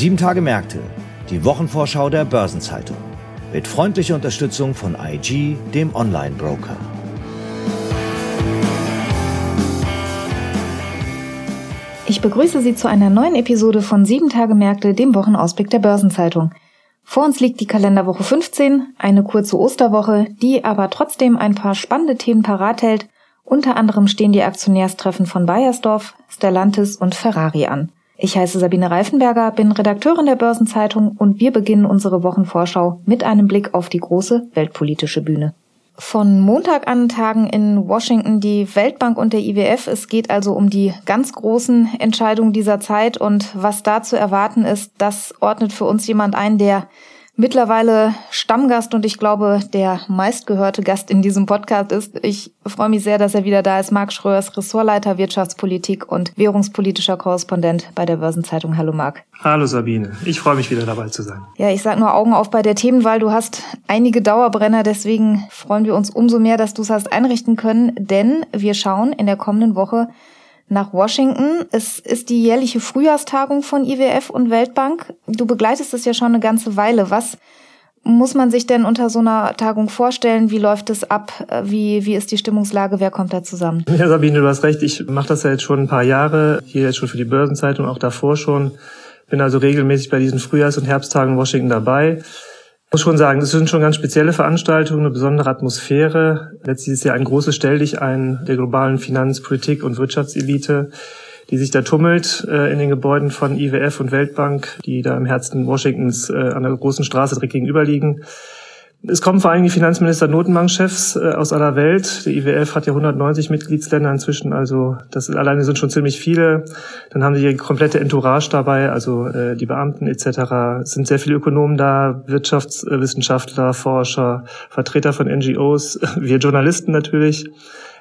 Sieben Tage Märkte, die Wochenvorschau der Börsenzeitung. Mit freundlicher Unterstützung von IG, dem Online-Broker. Ich begrüße Sie zu einer neuen Episode von Sieben Tage Märkte, dem Wochenausblick der Börsenzeitung. Vor uns liegt die Kalenderwoche 15, eine kurze Osterwoche, die aber trotzdem ein paar spannende Themen parat hält. Unter anderem stehen die Aktionärstreffen von Bayersdorf, Stellantis und Ferrari an. Ich heiße Sabine Reifenberger, bin Redakteurin der Börsenzeitung und wir beginnen unsere Wochenvorschau mit einem Blick auf die große weltpolitische Bühne. Von Montag an tagen in Washington die Weltbank und der IWF. Es geht also um die ganz großen Entscheidungen dieser Zeit und was da zu erwarten ist, das ordnet für uns jemand ein, der mittlerweile Stammgast und ich glaube, der meistgehörte Gast in diesem Podcast ist. Ich freue mich sehr, dass er wieder da ist. Marc Schröers, Ressortleiter Wirtschaftspolitik und währungspolitischer Korrespondent bei der Börsenzeitung. Hallo Marc. Hallo Sabine. Ich freue mich wieder dabei zu sein. Ja, ich sag nur Augen auf bei der Themenwahl. Du hast einige Dauerbrenner, deswegen freuen wir uns umso mehr, dass du es hast einrichten können, denn wir schauen in der kommenden Woche nach Washington. Es ist die jährliche Frühjahrstagung von IWF und Weltbank. Du begleitest es ja schon eine ganze Weile. Was muss man sich denn unter so einer Tagung vorstellen? Wie läuft es ab? Wie, wie ist die Stimmungslage? Wer kommt da zusammen? Ja, Sabine, du hast recht. Ich mache das ja jetzt schon ein paar Jahre. Hier jetzt schon für die Börsenzeitung, auch davor schon. Bin also regelmäßig bei diesen Frühjahrs- und Herbsttagen in Washington dabei muss schon sagen, das sind schon ganz spezielle Veranstaltungen, eine besondere Atmosphäre. Letztlich ist ja ein großes Stelldichein der globalen Finanz-, Politik- und Wirtschaftselite, die sich da tummelt äh, in den Gebäuden von IWF und Weltbank, die da im Herzen Washingtons äh, an der großen Straße direkt gegenüber liegen. Es kommen vor allem die Finanzminister Notenbankchefs äh, aus aller Welt. Der IWF hat ja 190 Mitgliedsländer inzwischen, also das alleine sind schon ziemlich viele. Dann haben sie die komplette Entourage dabei, also äh, die Beamten etc. Es sind sehr viele Ökonomen da, Wirtschaftswissenschaftler, Forscher, Vertreter von NGOs, wir Journalisten natürlich.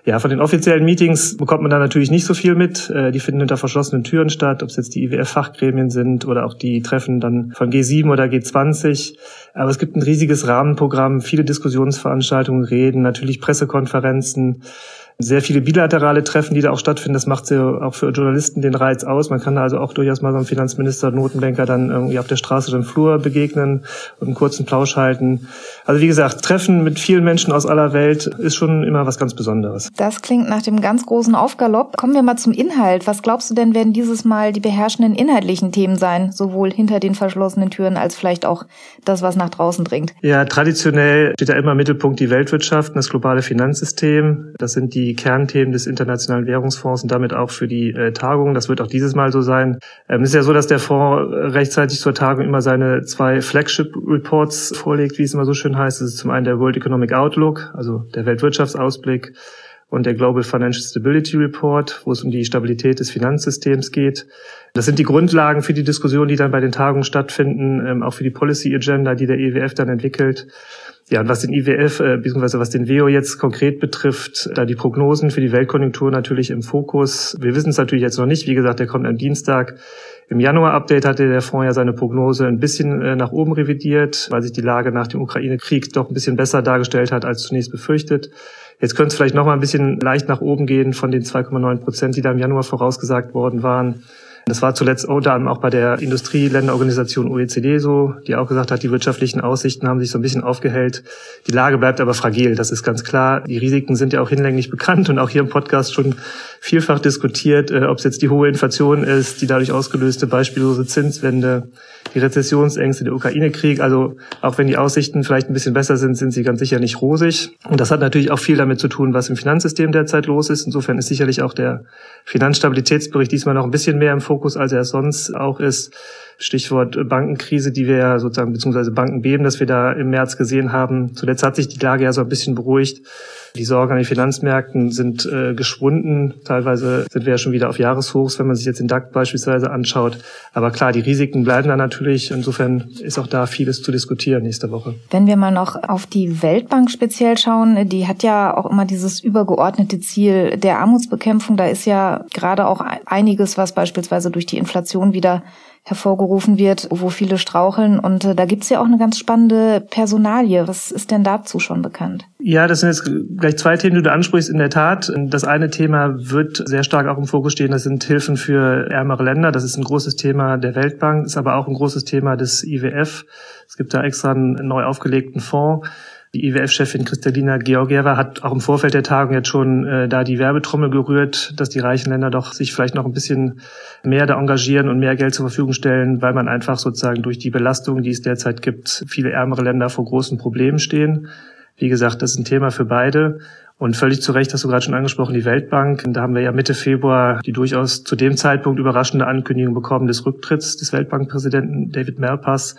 Ja, von den offiziellen Meetings bekommt man da natürlich nicht so viel mit. Äh, die finden hinter verschlossenen Türen statt, ob es jetzt die IWF-Fachgremien sind oder auch die Treffen dann von G7 oder G20. Aber es gibt ein riesiges Rahmenprogramm, viele Diskussionsveranstaltungen, Reden, natürlich Pressekonferenzen sehr viele bilaterale Treffen, die da auch stattfinden. Das macht ja auch für Journalisten den Reiz aus. Man kann da also auch durchaus mal so einem Finanzminister, Notenbanker dann irgendwie auf der Straße oder im Flur begegnen und einen kurzen Plausch halten. Also wie gesagt, Treffen mit vielen Menschen aus aller Welt ist schon immer was ganz Besonderes. Das klingt nach dem ganz großen Aufgalopp. Kommen wir mal zum Inhalt. Was glaubst du denn, werden dieses Mal die beherrschenden inhaltlichen Themen sein, sowohl hinter den verschlossenen Türen als vielleicht auch das, was nach draußen dringt? Ja, traditionell steht da immer im Mittelpunkt die Weltwirtschaft und das globale Finanzsystem. Das sind die die Kernthemen des Internationalen Währungsfonds und damit auch für die äh, Tagung. Das wird auch dieses Mal so sein. Ähm, es ist ja so, dass der Fonds rechtzeitig zur Tagung immer seine zwei Flagship Reports vorlegt, wie es immer so schön heißt. Das ist zum einen der World Economic Outlook, also der Weltwirtschaftsausblick und der Global Financial Stability Report, wo es um die Stabilität des Finanzsystems geht. Das sind die Grundlagen für die Diskussion, die dann bei den Tagungen stattfinden, ähm, auch für die Policy Agenda, die der EWF dann entwickelt. Ja, und was den IWF äh, bzw. was den WEO jetzt konkret betrifft, da die Prognosen für die Weltkonjunktur natürlich im Fokus. Wir wissen es natürlich jetzt noch nicht. Wie gesagt, der kommt am Dienstag. Im Januar-Update hatte der Fonds ja seine Prognose ein bisschen äh, nach oben revidiert, weil sich die Lage nach dem Ukraine-Krieg doch ein bisschen besser dargestellt hat als zunächst befürchtet. Jetzt könnte es vielleicht noch mal ein bisschen leicht nach oben gehen von den 2,9 Prozent, die da im Januar vorausgesagt worden waren. Das war zuletzt unter anderem auch bei der Industrieländerorganisation OECD so, die auch gesagt hat, die wirtschaftlichen Aussichten haben sich so ein bisschen aufgehellt. Die Lage bleibt aber fragil, das ist ganz klar. Die Risiken sind ja auch hinlänglich bekannt und auch hier im Podcast schon vielfach diskutiert, äh, ob es jetzt die hohe Inflation ist, die dadurch ausgelöste beispiellose Zinswende, die Rezessionsängste, der Ukraine-Krieg. Also auch wenn die Aussichten vielleicht ein bisschen besser sind, sind sie ganz sicher nicht rosig. Und das hat natürlich auch viel damit zu tun, was im Finanzsystem derzeit los ist. Insofern ist sicherlich auch der Finanzstabilitätsbericht diesmal noch ein bisschen mehr im Fokus Fokus, als er sonst auch ist. Stichwort Bankenkrise, die wir ja sozusagen, beziehungsweise Bankenbeben, das wir da im März gesehen haben. Zuletzt hat sich die Lage ja so ein bisschen beruhigt. Die Sorgen an den Finanzmärkten sind äh, geschwunden. Teilweise sind wir ja schon wieder auf Jahreshochs, wenn man sich jetzt den DAX beispielsweise anschaut. Aber klar, die Risiken bleiben da natürlich. Insofern ist auch da vieles zu diskutieren nächste Woche. Wenn wir mal noch auf die Weltbank speziell schauen, die hat ja auch immer dieses übergeordnete Ziel der Armutsbekämpfung. Da ist ja gerade auch einiges, was beispielsweise durch die Inflation wieder hervorgerufen wird, wo viele straucheln. Und äh, da gibt's ja auch eine ganz spannende Personalie. Was ist denn dazu schon bekannt? Ja, das sind jetzt gleich zwei Themen, die du ansprichst. In der Tat, das eine Thema wird sehr stark auch im Fokus stehen. Das sind Hilfen für ärmere Länder. Das ist ein großes Thema der Weltbank, ist aber auch ein großes Thema des IWF. Es gibt da extra einen neu aufgelegten Fonds die IWF-Chefin Kristalina Georgieva hat auch im Vorfeld der Tagung jetzt schon äh, da die Werbetrommel gerührt, dass die reichen Länder doch sich vielleicht noch ein bisschen mehr da engagieren und mehr Geld zur Verfügung stellen, weil man einfach sozusagen durch die Belastung, die es derzeit gibt, viele ärmere Länder vor großen Problemen stehen. Wie gesagt, das ist ein Thema für beide. Und völlig zu Recht hast du gerade schon angesprochen, die Weltbank. Da haben wir ja Mitte Februar die durchaus zu dem Zeitpunkt überraschende Ankündigung bekommen des Rücktritts des Weltbankpräsidenten David Malpass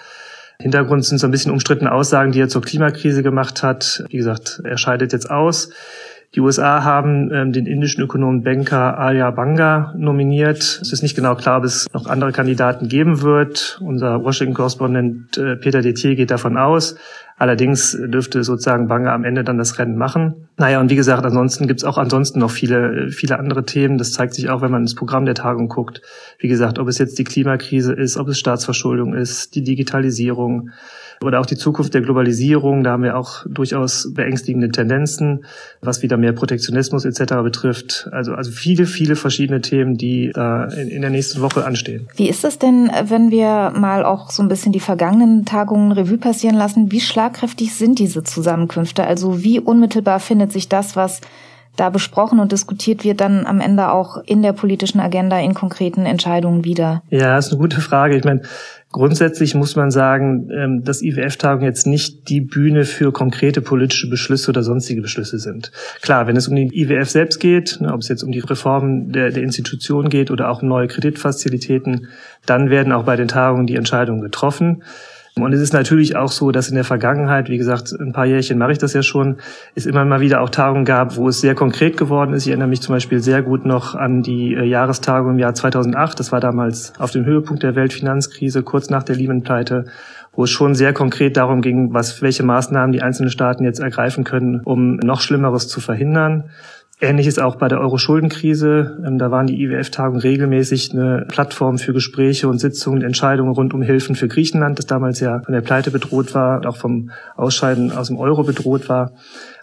Hintergrund sind so ein bisschen umstrittene Aussagen, die er zur Klimakrise gemacht hat. Wie gesagt, er scheidet jetzt aus. Die USA haben ähm, den indischen Ökonomen Banker Arya Banga nominiert. Es ist nicht genau klar, ob es noch andere Kandidaten geben wird. Unser Washington-Korrespondent äh, Peter Detier geht davon aus. Allerdings dürfte sozusagen Banga am Ende dann das Rennen machen. Naja, und wie gesagt, ansonsten gibt's auch ansonsten noch viele, viele andere Themen. Das zeigt sich auch, wenn man ins Programm der Tagung guckt. Wie gesagt, ob es jetzt die Klimakrise ist, ob es Staatsverschuldung ist, die Digitalisierung, oder auch die Zukunft der Globalisierung, da haben wir auch durchaus beängstigende Tendenzen, was wieder mehr Protektionismus etc. betrifft. Also, also viele, viele verschiedene Themen, die da in, in der nächsten Woche anstehen. Wie ist es denn, wenn wir mal auch so ein bisschen die vergangenen Tagungen Revue passieren lassen? Wie schlagkräftig sind diese Zusammenkünfte? Also wie unmittelbar findet sich das, was da besprochen und diskutiert wird, dann am Ende auch in der politischen Agenda in konkreten Entscheidungen wieder? Ja, ist eine gute Frage. Ich meine, Grundsätzlich muss man sagen, ähm, dass IWF-Tagungen jetzt nicht die Bühne für konkrete politische Beschlüsse oder sonstige Beschlüsse sind. Klar, wenn es um die IWF selbst geht, ne, ob es jetzt um die Reformen der, der Institution geht oder auch neue Kreditfazilitäten, dann werden auch bei den Tagungen die Entscheidungen getroffen. Und es ist natürlich auch so, dass in der Vergangenheit, wie gesagt, ein paar Jährchen mache ich das ja schon, es immer mal wieder auch Tagungen gab, wo es sehr konkret geworden ist. Ich erinnere mich zum Beispiel sehr gut noch an die äh, Jahrestagung im Jahr 2008. Das war damals auf dem Höhepunkt der Weltfinanzkrise, kurz nach der Lehman-Pleite wo es schon sehr konkret darum ging, was, welche Maßnahmen die einzelnen Staaten jetzt ergreifen können, um noch Schlimmeres zu verhindern. Ähnliches auch bei der Euro-Schuldenkrise. Ähm, da waren die IWF-Tagungen regelmäßig eine Plattform für Gespräche und Sitzungen, Entscheidungen rund um Hilfen für Griechenland, das damals ja von der Pleite bedroht war und auch vom Ausscheiden aus dem Euro bedroht war.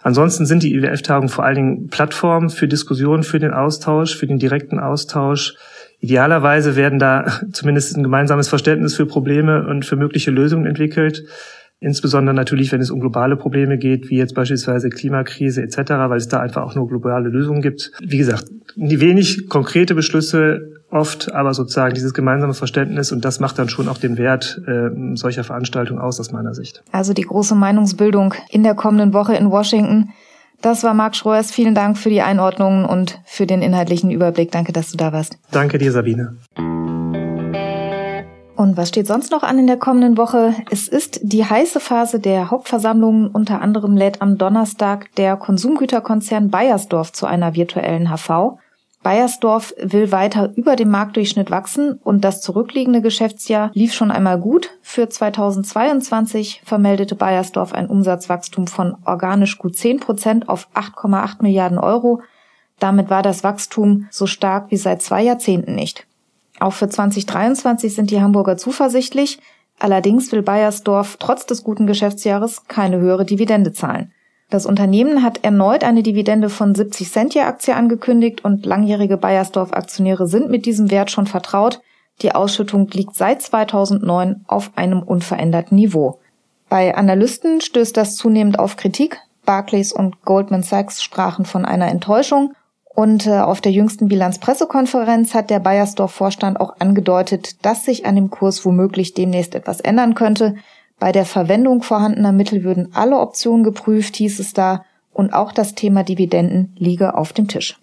Ansonsten sind die IWF-Tagungen vor allen Dingen Plattformen für Diskussionen, für den Austausch, für den direkten Austausch. Idealerweise werden da zumindest ein gemeinsames Verständnis für Probleme und für mögliche Lösungen entwickelt. Insbesondere natürlich, wenn es um globale Probleme geht, wie jetzt beispielsweise Klimakrise etc., weil es da einfach auch nur globale Lösungen gibt. Wie gesagt, wenig konkrete Beschlüsse oft, aber sozusagen dieses gemeinsame Verständnis und das macht dann schon auch den Wert äh, solcher Veranstaltungen aus aus meiner Sicht. Also die große Meinungsbildung in der kommenden Woche in Washington. Das war Marc Schroers. Vielen Dank für die Einordnungen und für den inhaltlichen Überblick. Danke, dass du da warst. Danke dir, Sabine. Und was steht sonst noch an in der kommenden Woche? Es ist die heiße Phase der Hauptversammlungen. Unter anderem lädt am Donnerstag der Konsumgüterkonzern Bayersdorf zu einer virtuellen HV. Bayersdorf will weiter über dem Marktdurchschnitt wachsen und das zurückliegende Geschäftsjahr lief schon einmal gut. Für 2022 vermeldete Bayersdorf ein Umsatzwachstum von organisch gut 10 Prozent auf 8,8 Milliarden Euro. Damit war das Wachstum so stark wie seit zwei Jahrzehnten nicht. Auch für 2023 sind die Hamburger zuversichtlich. Allerdings will Bayersdorf trotz des guten Geschäftsjahres keine höhere Dividende zahlen. Das Unternehmen hat erneut eine Dividende von 70 Cent je Aktie angekündigt und langjährige Bayersdorf-Aktionäre sind mit diesem Wert schon vertraut. Die Ausschüttung liegt seit 2009 auf einem unveränderten Niveau. Bei Analysten stößt das zunehmend auf Kritik. Barclays und Goldman Sachs sprachen von einer Enttäuschung. Und äh, auf der jüngsten Bilanzpressekonferenz hat der Bayersdorf-Vorstand auch angedeutet, dass sich an dem Kurs womöglich demnächst etwas ändern könnte. Bei der Verwendung vorhandener Mittel würden alle Optionen geprüft, hieß es da, und auch das Thema Dividenden liege auf dem Tisch.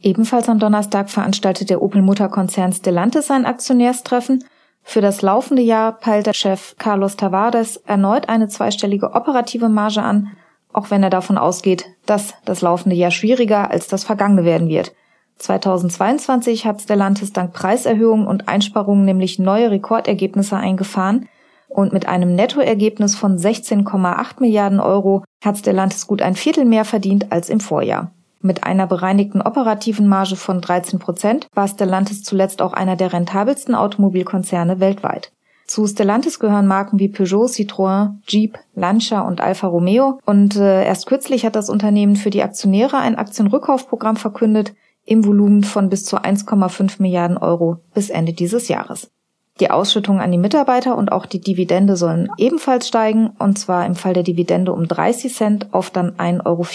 Ebenfalls am Donnerstag veranstaltet der Opel-Mutterkonzern Stellantis ein Aktionärstreffen. Für das laufende Jahr peilt der Chef Carlos Tavares erneut eine zweistellige operative Marge an auch wenn er davon ausgeht, dass das laufende Jahr schwieriger als das vergangene werden wird. 2022 hat Stellantis dank Preiserhöhungen und Einsparungen nämlich neue Rekordergebnisse eingefahren und mit einem Nettoergebnis von 16,8 Milliarden Euro hat Stellantis gut ein Viertel mehr verdient als im Vorjahr. Mit einer bereinigten operativen Marge von 13 Prozent war Stellantis zuletzt auch einer der rentabelsten Automobilkonzerne weltweit. Zu Stellantis gehören Marken wie Peugeot, Citroën, Jeep, Lancia und Alfa Romeo. Und äh, erst kürzlich hat das Unternehmen für die Aktionäre ein Aktienrückkaufprogramm verkündet im Volumen von bis zu 1,5 Milliarden Euro bis Ende dieses Jahres. Die Ausschüttungen an die Mitarbeiter und auch die Dividende sollen ebenfalls steigen, und zwar im Fall der Dividende um 30 Cent auf dann 1,34 Euro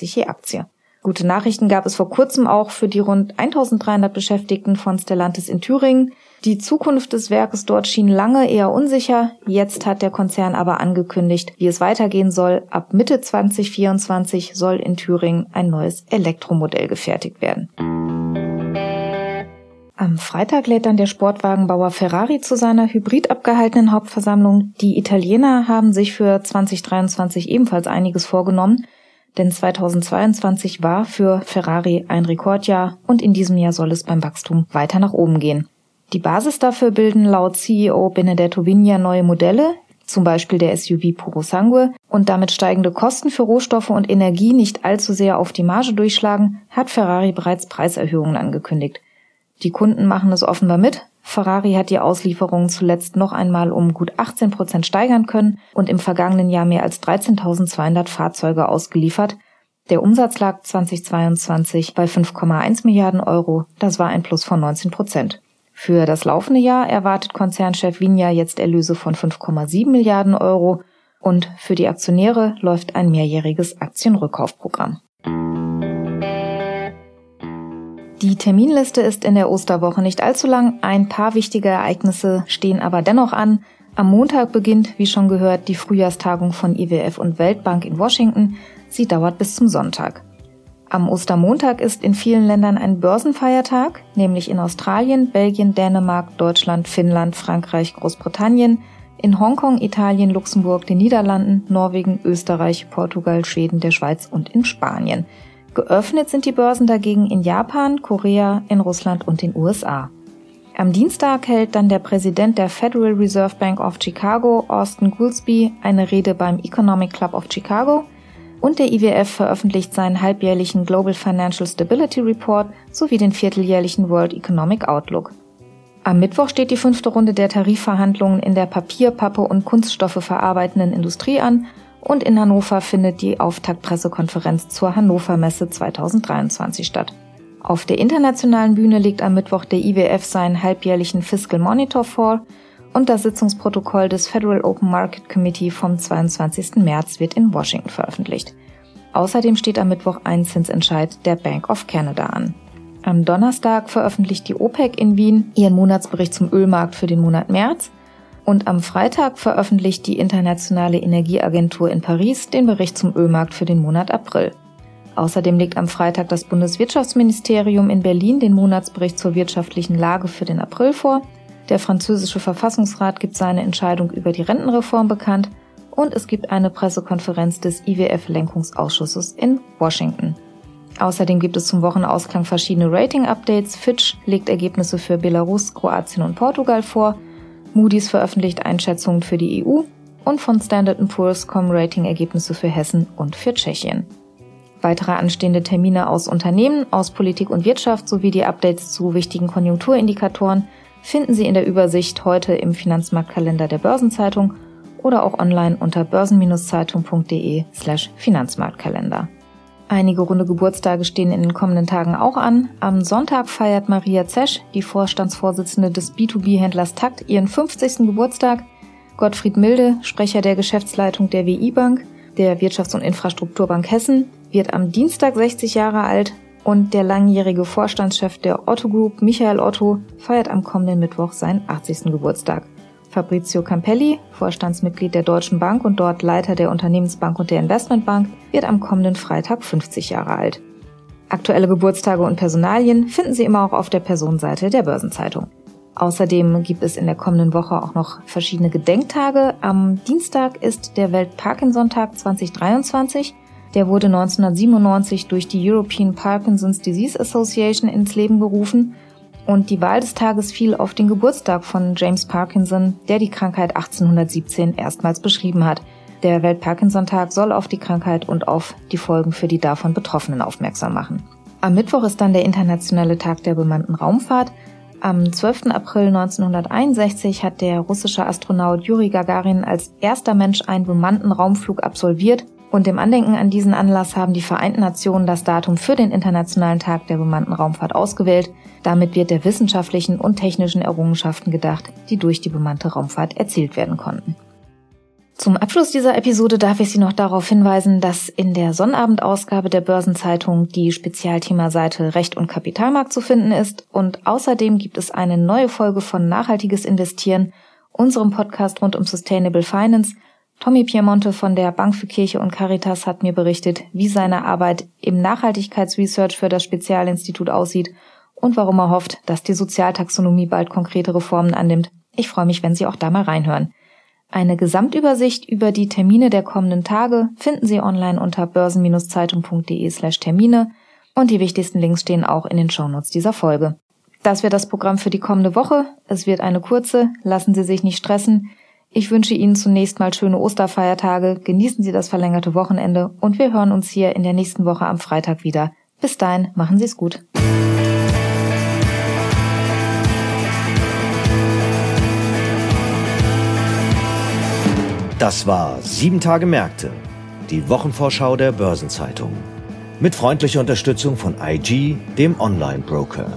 je Aktie. Gute Nachrichten gab es vor kurzem auch für die rund 1300 Beschäftigten von Stellantis in Thüringen. Die Zukunft des Werkes dort schien lange eher unsicher. Jetzt hat der Konzern aber angekündigt, wie es weitergehen soll. Ab Mitte 2024 soll in Thüringen ein neues Elektromodell gefertigt werden. Am Freitag lädt dann der Sportwagenbauer Ferrari zu seiner hybrid abgehaltenen Hauptversammlung. Die Italiener haben sich für 2023 ebenfalls einiges vorgenommen, denn 2022 war für Ferrari ein Rekordjahr und in diesem Jahr soll es beim Wachstum weiter nach oben gehen. Die Basis dafür bilden laut CEO Benedetto Vigna neue Modelle, zum Beispiel der SUV Puro Sangue, und damit steigende Kosten für Rohstoffe und Energie nicht allzu sehr auf die Marge durchschlagen, hat Ferrari bereits Preiserhöhungen angekündigt. Die Kunden machen es offenbar mit. Ferrari hat die Auslieferungen zuletzt noch einmal um gut 18 Prozent steigern können und im vergangenen Jahr mehr als 13.200 Fahrzeuge ausgeliefert. Der Umsatz lag 2022 bei 5,1 Milliarden Euro. Das war ein Plus von 19 Prozent. Für das laufende Jahr erwartet Konzernchef Vinja jetzt Erlöse von 5,7 Milliarden Euro und für die Aktionäre läuft ein mehrjähriges Aktienrückkaufprogramm. Die Terminliste ist in der Osterwoche nicht allzu lang. Ein paar wichtige Ereignisse stehen aber dennoch an. Am Montag beginnt, wie schon gehört, die Frühjahrstagung von IWF und Weltbank in Washington. Sie dauert bis zum Sonntag. Am Ostermontag ist in vielen Ländern ein Börsenfeiertag, nämlich in Australien, Belgien, Dänemark, Deutschland, Finnland, Frankreich, Großbritannien, in Hongkong, Italien, Luxemburg, den Niederlanden, Norwegen, Österreich, Portugal, Schweden, der Schweiz und in Spanien. Geöffnet sind die Börsen dagegen in Japan, Korea, in Russland und den USA. Am Dienstag hält dann der Präsident der Federal Reserve Bank of Chicago, Austin Goolsbee, eine Rede beim Economic Club of Chicago und der IWF veröffentlicht seinen halbjährlichen Global Financial Stability Report sowie den vierteljährlichen World Economic Outlook. Am Mittwoch steht die fünfte Runde der Tarifverhandlungen in der Papier-, Pappe- und Kunststoffe verarbeitenden Industrie an und in Hannover findet die Auftaktpressekonferenz zur Hannover Messe 2023 statt. Auf der internationalen Bühne legt am Mittwoch der IWF seinen halbjährlichen Fiscal Monitor vor und das Sitzungsprotokoll des Federal Open Market Committee vom 22. März wird in Washington veröffentlicht. Außerdem steht am Mittwoch ein Zinsentscheid der Bank of Canada an. Am Donnerstag veröffentlicht die OPEC in Wien ihren Monatsbericht zum Ölmarkt für den Monat März und am Freitag veröffentlicht die Internationale Energieagentur in Paris den Bericht zum Ölmarkt für den Monat April. Außerdem legt am Freitag das Bundeswirtschaftsministerium in Berlin den Monatsbericht zur wirtschaftlichen Lage für den April vor. Der französische Verfassungsrat gibt seine Entscheidung über die Rentenreform bekannt und es gibt eine Pressekonferenz des IWF-Lenkungsausschusses in Washington. Außerdem gibt es zum Wochenausklang verschiedene Rating-Updates. Fitch legt Ergebnisse für Belarus, Kroatien und Portugal vor Moody's veröffentlicht Einschätzungen für die EU und von Standard Poor's kommen Ratingergebnisse für Hessen und für Tschechien. Weitere anstehende Termine aus Unternehmen, aus Politik und Wirtschaft sowie die Updates zu wichtigen Konjunkturindikatoren finden Sie in der Übersicht heute im Finanzmarktkalender der Börsenzeitung oder auch online unter börsen-zeitung.de slash Finanzmarktkalender. Einige runde Geburtstage stehen in den kommenden Tagen auch an. Am Sonntag feiert Maria Zesch, die Vorstandsvorsitzende des B2B-Händlers Takt, ihren 50. Geburtstag. Gottfried Milde, Sprecher der Geschäftsleitung der WI Bank, der Wirtschafts- und Infrastrukturbank Hessen, wird am Dienstag 60 Jahre alt und der langjährige Vorstandschef der Otto Group, Michael Otto, feiert am kommenden Mittwoch seinen 80. Geburtstag. Fabrizio Campelli, Vorstandsmitglied der Deutschen Bank und dort Leiter der Unternehmensbank und der Investmentbank, wird am kommenden Freitag 50 Jahre alt. Aktuelle Geburtstage und Personalien finden Sie immer auch auf der Personenseite der Börsenzeitung. Außerdem gibt es in der kommenden Woche auch noch verschiedene Gedenktage. Am Dienstag ist der Welt-Parkinson-Tag 2023. Der wurde 1997 durch die European Parkinson's Disease Association ins Leben gerufen und die Wahl des Tages fiel auf den Geburtstag von James Parkinson, der die Krankheit 1817 erstmals beschrieben hat. Der Welt-Parkinson-Tag soll auf die Krankheit und auf die Folgen für die davon Betroffenen aufmerksam machen. Am Mittwoch ist dann der Internationale Tag der bemannten Raumfahrt. Am 12. April 1961 hat der russische Astronaut Juri Gagarin als erster Mensch einen bemannten Raumflug absolviert und im Andenken an diesen Anlass haben die Vereinten Nationen das Datum für den Internationalen Tag der bemannten Raumfahrt ausgewählt. Damit wird der wissenschaftlichen und technischen Errungenschaften gedacht, die durch die bemannte Raumfahrt erzielt werden konnten. Zum Abschluss dieser Episode darf ich Sie noch darauf hinweisen, dass in der Sonnabendausgabe der Börsenzeitung die Spezialthemaseite Recht und Kapitalmarkt zu finden ist und außerdem gibt es eine neue Folge von Nachhaltiges Investieren, unserem Podcast rund um Sustainable Finance. Tommy Piemonte von der Bank für Kirche und Caritas hat mir berichtet, wie seine Arbeit im Nachhaltigkeitsresearch für das Spezialinstitut aussieht und warum er hofft, dass die Sozialtaxonomie bald konkrete Reformen annimmt. Ich freue mich, wenn Sie auch da mal reinhören. Eine Gesamtübersicht über die Termine der kommenden Tage finden Sie online unter börsen-zeitung.de slash Termine und die wichtigsten Links stehen auch in den Shownotes dieser Folge. Das wäre das Programm für die kommende Woche. Es wird eine kurze, lassen Sie sich nicht stressen. Ich wünsche Ihnen zunächst mal schöne Osterfeiertage, genießen Sie das verlängerte Wochenende und wir hören uns hier in der nächsten Woche am Freitag wieder. Bis dahin, machen Sie es gut. Das war Sieben Tage Märkte, die Wochenvorschau der Börsenzeitung. Mit freundlicher Unterstützung von IG, dem Online-Broker.